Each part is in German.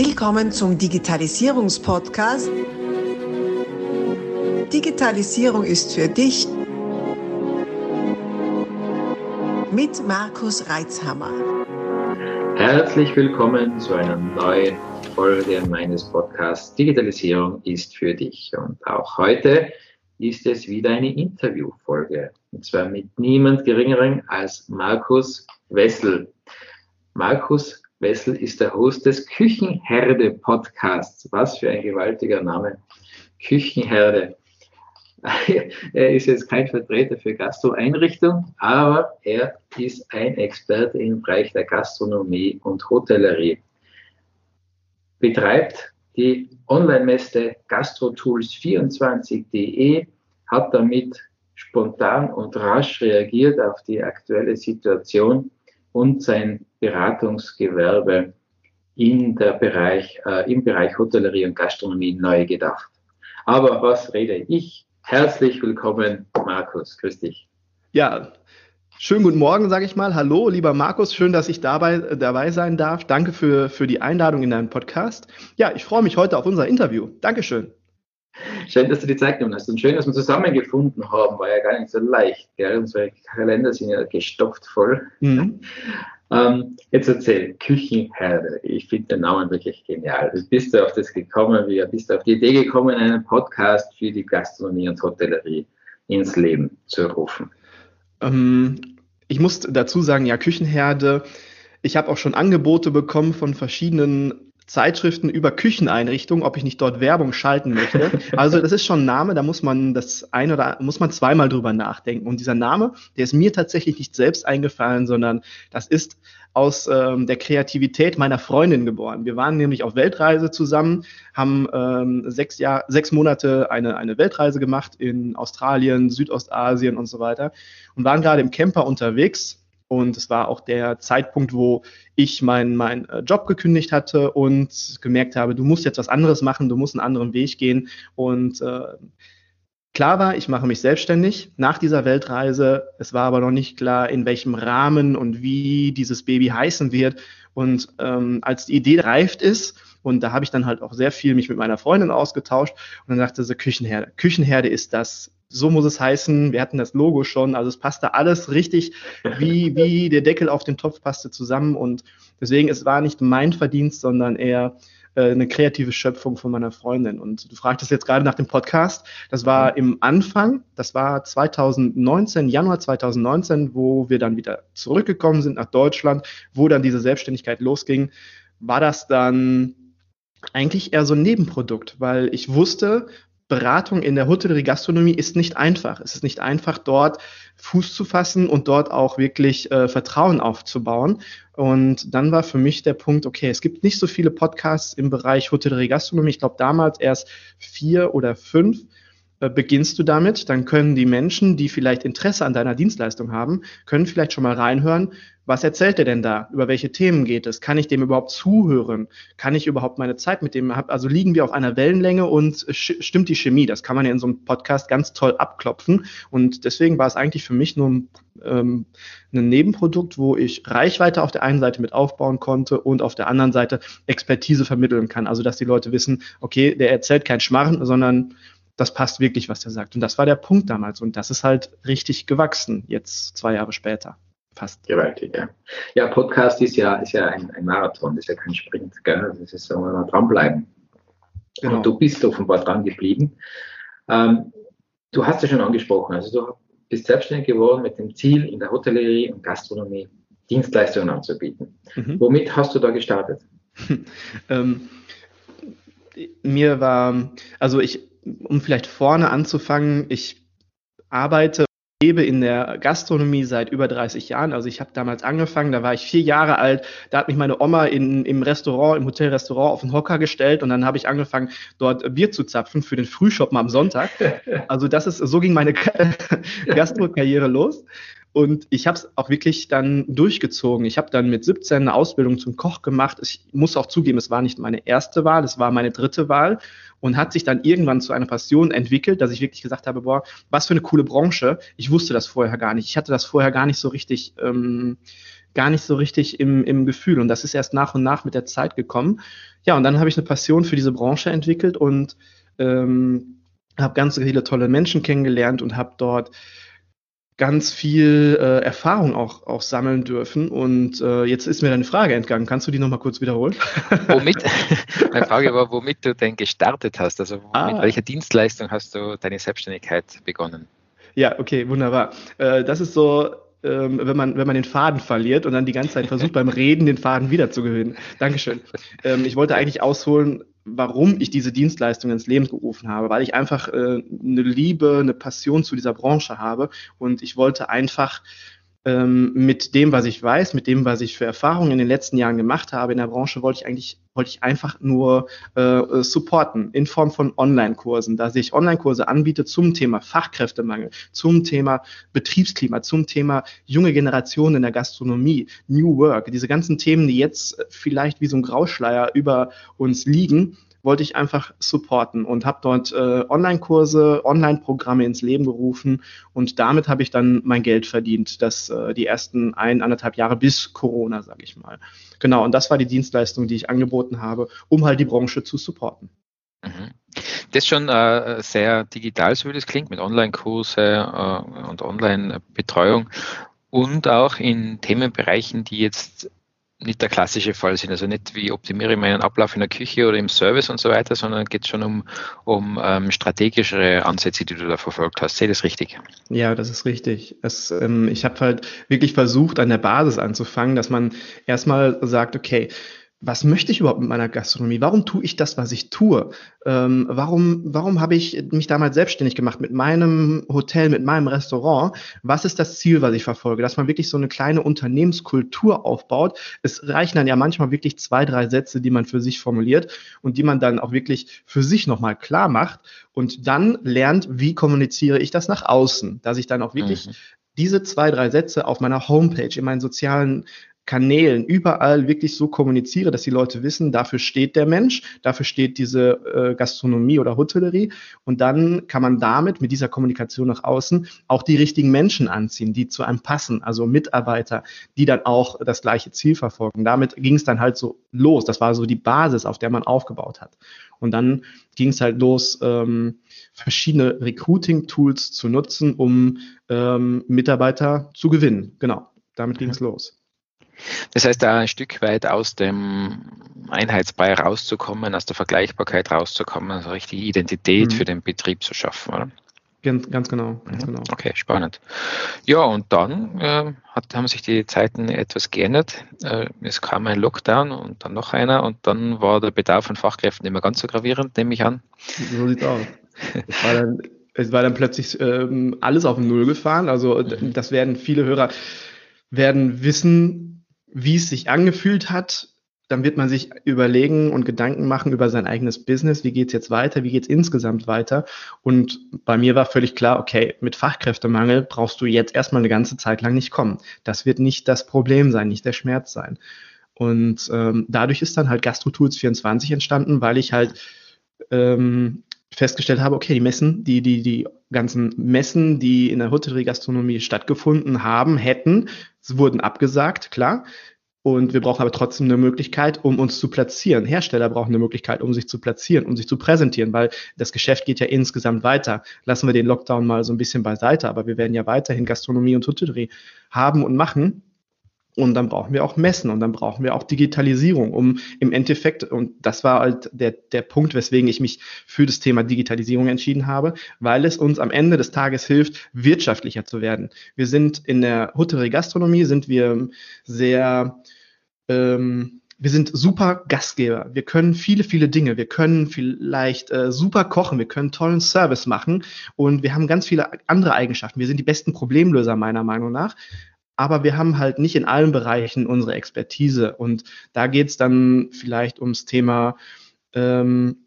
Willkommen zum Digitalisierungspodcast. Digitalisierung ist für dich mit Markus Reitzhammer. Herzlich willkommen zu einer neuen Folge meines Podcasts Digitalisierung ist für dich. Und auch heute ist es wieder eine Interviewfolge. Und zwar mit niemand geringeren als Markus Wessel. Markus Wessel ist der Host des Küchenherde Podcasts. Was für ein gewaltiger Name. Küchenherde. er ist jetzt kein Vertreter für Gastroeinrichtung, aber er ist ein Experte im Bereich der Gastronomie und Hotellerie. Betreibt die Online-Messe gastrotools24.de, hat damit spontan und rasch reagiert auf die aktuelle Situation und sein Beratungsgewerbe in der Bereich, äh, im Bereich Hotellerie und Gastronomie neu gedacht. Aber was rede ich? Herzlich willkommen, Markus. Grüß dich. Ja, schönen guten Morgen, sage ich mal. Hallo, lieber Markus. Schön, dass ich dabei, dabei sein darf. Danke für, für die Einladung in deinen Podcast. Ja, ich freue mich heute auf unser Interview. Dankeschön. Schön, dass du die Zeit genommen hast und schön, dass wir zusammengefunden haben. War ja gar nicht so leicht. Gell? Unsere Kalender sind ja gestopft voll. Mhm. Ähm, jetzt erzähl, Küchenherde. Ich finde den Namen wirklich genial. Wie bist du auf das gekommen? Wie bist du auf die Idee gekommen, einen Podcast für die Gastronomie und Hotellerie ins Leben zu rufen? Ähm, ich muss dazu sagen, ja, Küchenherde. Ich habe auch schon Angebote bekommen von verschiedenen Zeitschriften über Kücheneinrichtungen, ob ich nicht dort Werbung schalten möchte. Also das ist schon ein Name, da muss man das ein oder muss man zweimal drüber nachdenken. Und dieser Name, der ist mir tatsächlich nicht selbst eingefallen, sondern das ist aus ähm, der Kreativität meiner Freundin geboren. Wir waren nämlich auf Weltreise zusammen, haben ähm, sechs, Jahr, sechs Monate eine, eine Weltreise gemacht in Australien, Südostasien und so weiter und waren gerade im Camper unterwegs und es war auch der Zeitpunkt, wo ich meinen mein äh, Job gekündigt hatte und gemerkt habe, du musst jetzt was anderes machen, du musst einen anderen Weg gehen. Und äh, klar war, ich mache mich selbstständig nach dieser Weltreise. Es war aber noch nicht klar, in welchem Rahmen und wie dieses Baby heißen wird. Und ähm, als die Idee reift ist, und da habe ich dann halt auch sehr viel mich mit meiner Freundin ausgetauscht und dann sagte sie, Küchenherde. Küchenherde ist das so muss es heißen. Wir hatten das Logo schon, also es passte alles richtig, wie, wie der Deckel auf den Topf passte zusammen. Und deswegen, es war nicht mein Verdienst, sondern eher äh, eine kreative Schöpfung von meiner Freundin. Und du fragtest jetzt gerade nach dem Podcast. Das war im Anfang, das war 2019, Januar 2019, wo wir dann wieder zurückgekommen sind nach Deutschland, wo dann diese Selbstständigkeit losging, war das dann eigentlich eher so ein Nebenprodukt, weil ich wusste, Beratung in der Hotellerie Gastronomie ist nicht einfach. Es ist nicht einfach, dort Fuß zu fassen und dort auch wirklich äh, Vertrauen aufzubauen. Und dann war für mich der Punkt, okay, es gibt nicht so viele Podcasts im Bereich Hotellerie Gastronomie. Ich glaube damals erst vier oder fünf. Äh, beginnst du damit, dann können die Menschen, die vielleicht Interesse an deiner Dienstleistung haben, können vielleicht schon mal reinhören, was erzählt er denn da? Über welche Themen geht es? Kann ich dem überhaupt zuhören? Kann ich überhaupt meine Zeit mit dem haben? Also liegen wir auf einer Wellenlänge und stimmt die Chemie? Das kann man ja in so einem Podcast ganz toll abklopfen. Und deswegen war es eigentlich für mich nur ein, ähm, ein Nebenprodukt, wo ich Reichweite auf der einen Seite mit aufbauen konnte und auf der anderen Seite Expertise vermitteln kann. Also dass die Leute wissen, okay, der erzählt kein Schmarren, sondern das passt wirklich, was der sagt. Und das war der Punkt damals. Und das ist halt richtig gewachsen, jetzt zwei Jahre später. Fast. Gewaltig, ja. Ja, Podcast ist ja, ist ja ein, ein Marathon, ist ja kein Sprint, gell? Das ist so, mal dranbleiben. Genau. Und du bist offenbar dran geblieben. Ähm, du hast ja schon angesprochen, also du bist selbstständig geworden mit dem Ziel, in der Hotellerie und Gastronomie Dienstleistungen anzubieten. Mhm. Womit hast du da gestartet? ähm, mir war, also ich, um vielleicht vorne anzufangen, ich arbeite lebe in der Gastronomie seit über 30 Jahren. Also ich habe damals angefangen, da war ich vier Jahre alt. Da hat mich meine Oma in, im Restaurant, im Hotelrestaurant auf den Hocker gestellt und dann habe ich angefangen, dort Bier zu zapfen für den Frühschoppen am Sonntag. Also das ist, so ging meine Gastro-Karriere los. Und ich habe es auch wirklich dann durchgezogen. Ich habe dann mit 17 eine Ausbildung zum Koch gemacht. Ich muss auch zugeben, es war nicht meine erste Wahl, es war meine dritte Wahl und hat sich dann irgendwann zu einer Passion entwickelt, dass ich wirklich gesagt habe, boah, was für eine coole Branche. Ich wusste das vorher gar nicht. Ich hatte das vorher gar nicht so richtig ähm, gar nicht so richtig im, im Gefühl. Und das ist erst nach und nach mit der Zeit gekommen. Ja, und dann habe ich eine Passion für diese Branche entwickelt und ähm, habe ganz viele tolle Menschen kennengelernt und habe dort ganz viel äh, Erfahrung auch, auch sammeln dürfen. Und äh, jetzt ist mir deine Frage entgangen. Kannst du die nochmal kurz wiederholen? Womit? Meine Frage war, womit du denn gestartet hast. Also ah. mit welcher Dienstleistung hast du deine Selbstständigkeit begonnen? Ja, okay, wunderbar. Äh, das ist so ähm, wenn, man, wenn man den Faden verliert und dann die ganze Zeit versucht, beim Reden den Faden wiederzugewinnen. Dankeschön. Ähm, ich wollte eigentlich ausholen, warum ich diese Dienstleistung ins Leben gerufen habe, weil ich einfach äh, eine Liebe, eine Passion zu dieser Branche habe. Und ich wollte einfach ähm, mit dem, was ich weiß, mit dem, was ich für Erfahrungen in den letzten Jahren gemacht habe in der Branche, wollte ich eigentlich, wollte ich einfach nur äh, supporten in Form von Online-Kursen, dass ich Online-Kurse anbiete zum Thema Fachkräftemangel, zum Thema Betriebsklima, zum Thema junge Generationen in der Gastronomie, New Work, diese ganzen Themen, die jetzt vielleicht wie so ein Grauschleier über uns liegen, wollte ich einfach supporten und habe dort äh, Online-Kurse, Online-Programme ins Leben gerufen und damit habe ich dann mein Geld verdient, das äh, die ersten ein, anderthalb Jahre bis Corona, sage ich mal. Genau, und das war die Dienstleistung, die ich angeboten habe, um halt die Branche zu supporten. Mhm. Das ist schon äh, sehr digital, so wie das klingt, mit Online-Kurse äh, und Online-Betreuung und auch in Themenbereichen, die jetzt nicht der klassische Fall sind. Also nicht wie optimiere ich meinen Ablauf in der Küche oder im Service und so weiter, sondern geht schon um, um ähm, strategischere Ansätze, die du da verfolgt hast. Sehe das richtig? Ja, das ist richtig. Es, ähm, ich habe halt wirklich versucht, an der Basis anzufangen, dass man erstmal sagt, okay, was möchte ich überhaupt mit meiner Gastronomie? Warum tue ich das, was ich tue? Ähm, warum warum habe ich mich damals selbstständig gemacht mit meinem Hotel, mit meinem Restaurant? Was ist das Ziel, was ich verfolge? Dass man wirklich so eine kleine Unternehmenskultur aufbaut. Es reichen dann ja manchmal wirklich zwei, drei Sätze, die man für sich formuliert und die man dann auch wirklich für sich nochmal klar macht und dann lernt, wie kommuniziere ich das nach außen, dass ich dann auch wirklich mhm diese zwei, drei Sätze auf meiner Homepage, in meinen sozialen Kanälen überall wirklich so kommuniziere, dass die Leute wissen, dafür steht der Mensch, dafür steht diese äh, Gastronomie oder Hotellerie und dann kann man damit mit dieser Kommunikation nach außen auch die richtigen Menschen anziehen, die zu einem passen, also Mitarbeiter, die dann auch das gleiche Ziel verfolgen. Damit ging es dann halt so los. Das war so die Basis, auf der man aufgebaut hat. Und dann ging es halt los, ähm, verschiedene Recruiting-Tools zu nutzen, um ähm, Mitarbeiter zu gewinnen. Genau, damit ging es los. Das heißt, da ein Stück weit aus dem Einheitsbrei rauszukommen, aus der Vergleichbarkeit rauszukommen, also richtige Identität mhm. für den Betrieb zu schaffen, oder? Ganz, ganz genau, ganz mhm. genau. Okay, spannend. Ja, und dann äh, hat, haben sich die Zeiten etwas geändert. Äh, es kam ein Lockdown und dann noch einer und dann war der Bedarf an Fachkräften nicht mehr ganz so gravierend, nehme ich an. So sieht's aus. es, war dann, es war dann plötzlich ähm, alles auf Null gefahren. Also mhm. das werden viele Hörer werden wissen, wie es sich angefühlt hat, dann wird man sich überlegen und Gedanken machen über sein eigenes Business. Wie geht's jetzt weiter? Wie geht's insgesamt weiter? Und bei mir war völlig klar, okay, mit Fachkräftemangel brauchst du jetzt erstmal eine ganze Zeit lang nicht kommen. Das wird nicht das Problem sein, nicht der Schmerz sein. Und ähm, dadurch ist dann halt GastroTools 24 entstanden, weil ich halt ähm, festgestellt habe, okay, die Messen, die, die, die ganzen Messen, die in der Hotellerie-Gastronomie stattgefunden haben, hätten, wurden abgesagt, klar. Und wir brauchen aber trotzdem eine Möglichkeit, um uns zu platzieren. Hersteller brauchen eine Möglichkeit, um sich zu platzieren, um sich zu präsentieren, weil das Geschäft geht ja insgesamt weiter. Lassen wir den Lockdown mal so ein bisschen beiseite, aber wir werden ja weiterhin Gastronomie und Hotellerie haben und machen. Und dann brauchen wir auch Messen und dann brauchen wir auch Digitalisierung, um im Endeffekt, und das war halt der, der Punkt, weswegen ich mich für das Thema Digitalisierung entschieden habe, weil es uns am Ende des Tages hilft, wirtschaftlicher zu werden. Wir sind in der Hotellerie-Gastronomie, sind wir sehr, ähm, wir sind super Gastgeber. Wir können viele, viele Dinge. Wir können vielleicht äh, super kochen. Wir können tollen Service machen. Und wir haben ganz viele andere Eigenschaften. Wir sind die besten Problemlöser meiner Meinung nach aber wir haben halt nicht in allen Bereichen unsere Expertise. Und da geht es dann vielleicht ums Thema, ähm,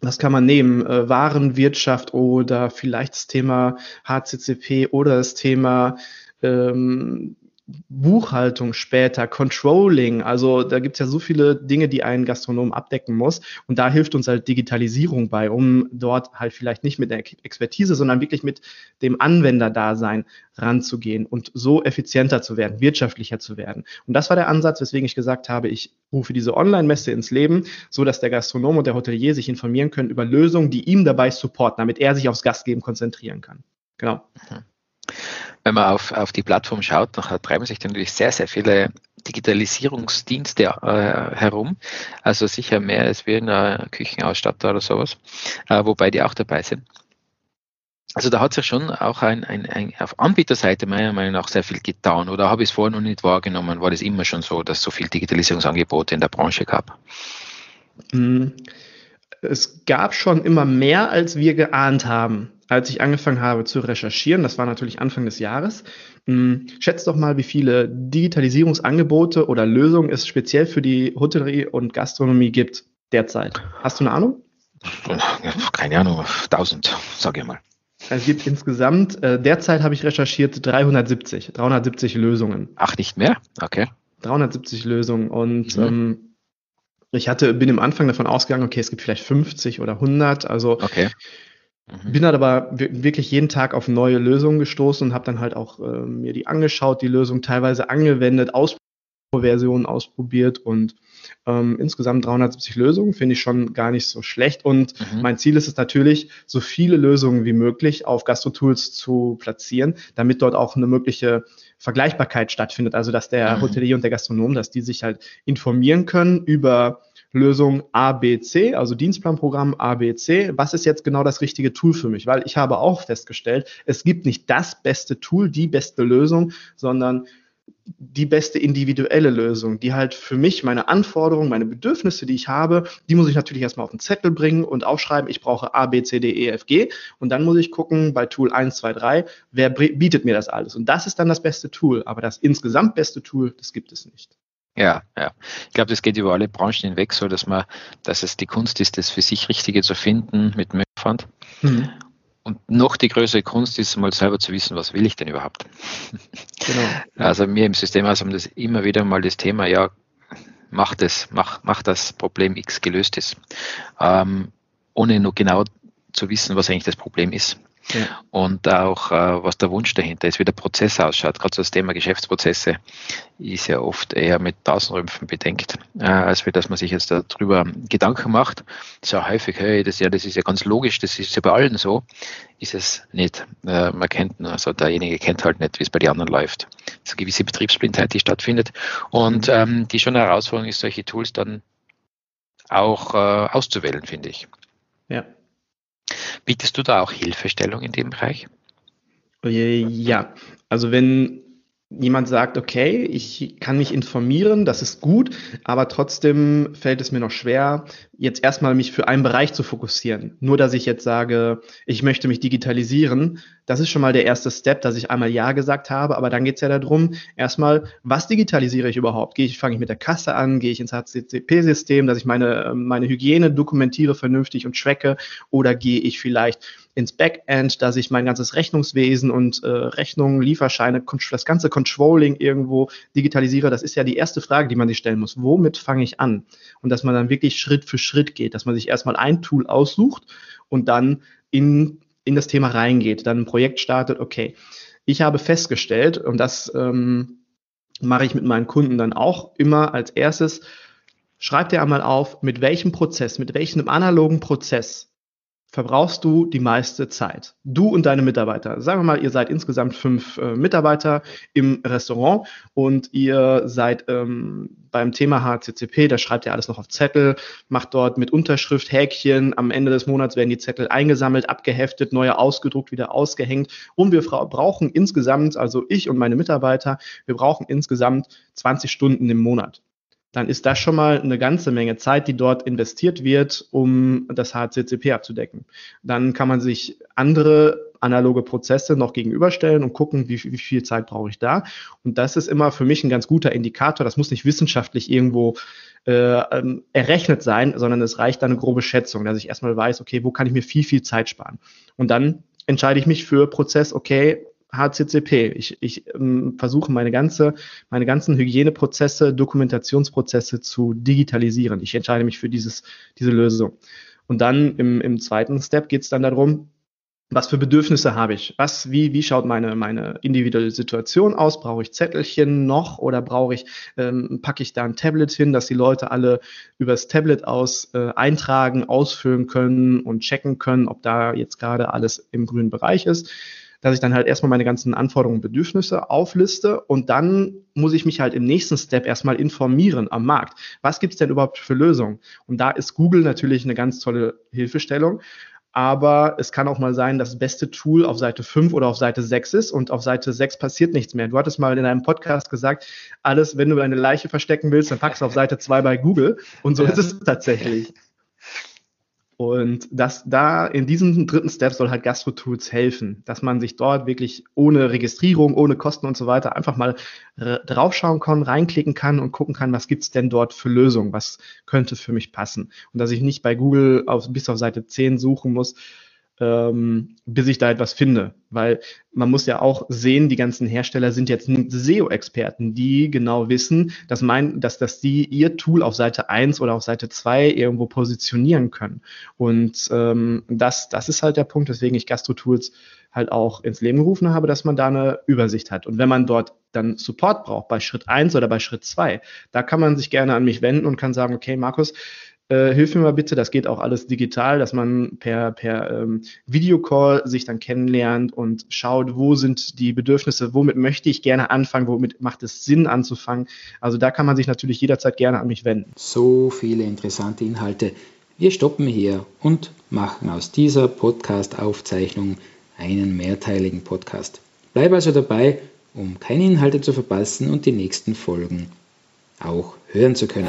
was kann man nehmen? Äh, Warenwirtschaft oder vielleicht das Thema HCCP oder das Thema ähm, Buchhaltung später, Controlling, also da gibt es ja so viele Dinge, die ein Gastronom abdecken muss. Und da hilft uns halt Digitalisierung bei, um dort halt vielleicht nicht mit der Expertise, sondern wirklich mit dem Anwenderdasein ranzugehen und so effizienter zu werden, wirtschaftlicher zu werden. Und das war der Ansatz, weswegen ich gesagt habe, ich rufe diese Online-Messe ins Leben, so dass der Gastronom und der Hotelier sich informieren können über Lösungen, die ihm dabei supporten, damit er sich aufs Gastgeben konzentrieren kann. Genau. Mhm wenn man auf, auf die Plattform schaut, dann treiben sich natürlich sehr, sehr viele Digitalisierungsdienste äh, herum. Also sicher mehr als wir in einer Küchenausstatter oder sowas, äh, wobei die auch dabei sind. Also da hat sich schon auch ein, ein, ein, auf Anbieterseite meiner Meinung nach sehr viel getan. Oder habe ich es vorher noch nicht wahrgenommen? War das immer schon so, dass es so viele Digitalisierungsangebote in der Branche gab? Hm. Es gab schon immer mehr, als wir geahnt haben als ich angefangen habe zu recherchieren, das war natürlich Anfang des Jahres, hm, schätzt doch mal, wie viele Digitalisierungsangebote oder Lösungen es speziell für die Hotellerie und Gastronomie gibt derzeit. Hast du eine Ahnung? Keine Ahnung, 1000, sage ich mal. Es gibt insgesamt, äh, derzeit habe ich recherchiert 370, 370 Lösungen. Ach, nicht mehr? Okay. 370 Lösungen und mhm. ähm, ich hatte, bin im Anfang davon ausgegangen, okay, es gibt vielleicht 50 oder 100, also okay. Mhm. Bin halt aber wirklich jeden Tag auf neue Lösungen gestoßen und habe dann halt auch äh, mir die angeschaut, die Lösung teilweise angewendet, Ausversionen ausprobiert und ähm, insgesamt 370 Lösungen finde ich schon gar nicht so schlecht. Und mhm. mein Ziel ist es natürlich, so viele Lösungen wie möglich auf GastroTools zu platzieren, damit dort auch eine mögliche Vergleichbarkeit stattfindet. Also dass der mhm. Hotelier und der Gastronom, dass die sich halt informieren können über Lösung ABC, also Dienstplanprogramm ABC. Was ist jetzt genau das richtige Tool für mich? Weil ich habe auch festgestellt, es gibt nicht das beste Tool, die beste Lösung, sondern die beste individuelle Lösung, die halt für mich meine Anforderungen, meine Bedürfnisse, die ich habe, die muss ich natürlich erstmal auf den Zettel bringen und aufschreiben, ich brauche A, B, C, D, E, F, G und dann muss ich gucken bei Tool 1, 2, 3, wer bietet mir das alles und das ist dann das beste Tool, aber das insgesamt beste Tool, das gibt es nicht. Ja, ja. Ich glaube, das geht über alle Branchen hinweg so, dass man, dass es die Kunst ist, das für sich Richtige zu finden mit dem Aufwand. Mhm. Und noch die größere Kunst ist, mal selber zu wissen, was will ich denn überhaupt? Genau. Also mir im System also haben das immer wieder mal das Thema, ja, mach das, mach, mach das Problem X gelöst ist. Ähm, ohne nur genau zu wissen, was eigentlich das Problem ist. Ja. Und auch, äh, was der Wunsch dahinter ist, wie der Prozess ausschaut. Gerade so das Thema Geschäftsprozesse ist ja oft eher mit Tausendrümpfen bedenkt, äh, als wie dass man sich jetzt darüber Gedanken macht. So häufig, hey, das, ja, das ist ja ganz logisch, das ist ja bei allen so, ist es nicht. Äh, man kennt, also derjenige kennt halt nicht, wie es bei den anderen läuft. Das ist eine gewisse Betriebsblindheit, die stattfindet. Und mhm. ähm, die schon eine Herausforderung ist, solche Tools dann auch äh, auszuwählen, finde ich. Ja. Bietest du da auch Hilfestellung in dem Bereich? Ja, also wenn jemand sagt, okay, ich kann mich informieren, das ist gut, aber trotzdem fällt es mir noch schwer, jetzt erstmal mich für einen Bereich zu fokussieren. Nur, dass ich jetzt sage, ich möchte mich digitalisieren, das ist schon mal der erste Step, dass ich einmal Ja gesagt habe, aber dann geht es ja darum, erstmal, was digitalisiere ich überhaupt? Gehe ich, fange ich mit der Kasse an, gehe ich ins HCCP-System, dass ich meine, meine Hygiene dokumentiere vernünftig und tracke, oder gehe ich vielleicht ins Backend, dass ich mein ganzes Rechnungswesen und äh, Rechnungen, Lieferscheine, das ganze Controlling irgendwo digitalisiere. Das ist ja die erste Frage, die man sich stellen muss. Womit fange ich an? Und dass man dann wirklich Schritt für Schritt geht, dass man sich erstmal ein Tool aussucht und dann in, in das Thema reingeht, dann ein Projekt startet, okay. Ich habe festgestellt, und das ähm, mache ich mit meinen Kunden dann auch immer als erstes, schreib dir einmal auf, mit welchem Prozess, mit welchem analogen Prozess verbrauchst du die meiste Zeit. Du und deine Mitarbeiter. Sagen wir mal, ihr seid insgesamt fünf äh, Mitarbeiter im Restaurant und ihr seid ähm, beim Thema HCCP, da schreibt ihr alles noch auf Zettel, macht dort mit Unterschrift Häkchen. Am Ende des Monats werden die Zettel eingesammelt, abgeheftet, neue ausgedruckt, wieder ausgehängt. Und wir brauchen insgesamt, also ich und meine Mitarbeiter, wir brauchen insgesamt 20 Stunden im Monat dann ist das schon mal eine ganze Menge Zeit, die dort investiert wird, um das HCCP abzudecken. Dann kann man sich andere analoge Prozesse noch gegenüberstellen und gucken, wie, wie viel Zeit brauche ich da. Und das ist immer für mich ein ganz guter Indikator. Das muss nicht wissenschaftlich irgendwo äh, ähm, errechnet sein, sondern es reicht eine grobe Schätzung, dass ich erstmal weiß, okay, wo kann ich mir viel, viel Zeit sparen. Und dann entscheide ich mich für Prozess, okay, HCCP. Ich, ich ähm, versuche meine ganze, meine ganzen Hygieneprozesse, Dokumentationsprozesse zu digitalisieren. Ich entscheide mich für dieses, diese Lösung. Und dann im, im zweiten Step geht es dann darum, was für Bedürfnisse habe ich? Was, wie, wie schaut meine, meine individuelle Situation aus? Brauche ich Zettelchen noch oder brauche ich, ähm, packe ich da ein Tablet hin, dass die Leute alle übers Tablet aus äh, eintragen, ausfüllen können und checken können, ob da jetzt gerade alles im grünen Bereich ist? Dass ich dann halt erstmal meine ganzen Anforderungen und Bedürfnisse aufliste und dann muss ich mich halt im nächsten Step erstmal informieren am Markt. Was gibt's denn überhaupt für Lösungen? Und da ist Google natürlich eine ganz tolle Hilfestellung aber es kann auch mal sein, dass das beste Tool auf Seite 5 oder auf Seite 6 ist und auf Seite 6 passiert nichts mehr. Du hattest mal in einem Podcast gesagt, alles, wenn du eine Leiche verstecken willst, dann packst du auf Seite 2 bei Google und so ja. ist es tatsächlich. Und das da in diesem dritten Step soll halt GastroTools helfen, dass man sich dort wirklich ohne Registrierung, ohne Kosten und so weiter einfach mal draufschauen kann, reinklicken kann und gucken kann, was gibt's denn dort für Lösungen, was könnte für mich passen. Und dass ich nicht bei Google auf, bis auf Seite 10 suchen muss, ähm, bis ich da etwas finde. Weil man muss ja auch sehen, die ganzen Hersteller sind jetzt SEO-Experten, die genau wissen, dass mein, dass, dass die ihr Tool auf Seite 1 oder auf Seite 2 irgendwo positionieren können. Und ähm, das, das ist halt der Punkt, weswegen ich Gastro-Tools halt auch ins Leben gerufen habe, dass man da eine Übersicht hat. Und wenn man dort dann Support braucht, bei Schritt 1 oder bei Schritt 2, da kann man sich gerne an mich wenden und kann sagen, okay, Markus, äh, hilf mir mal bitte, das geht auch alles digital, dass man per, per ähm, Videocall sich dann kennenlernt und schaut, wo sind die Bedürfnisse, womit möchte ich gerne anfangen, womit macht es Sinn anzufangen. Also da kann man sich natürlich jederzeit gerne an mich wenden. So viele interessante Inhalte. Wir stoppen hier und machen aus dieser Podcast-Aufzeichnung einen mehrteiligen Podcast. Bleib also dabei, um keine Inhalte zu verpassen und die nächsten Folgen auch hören zu können.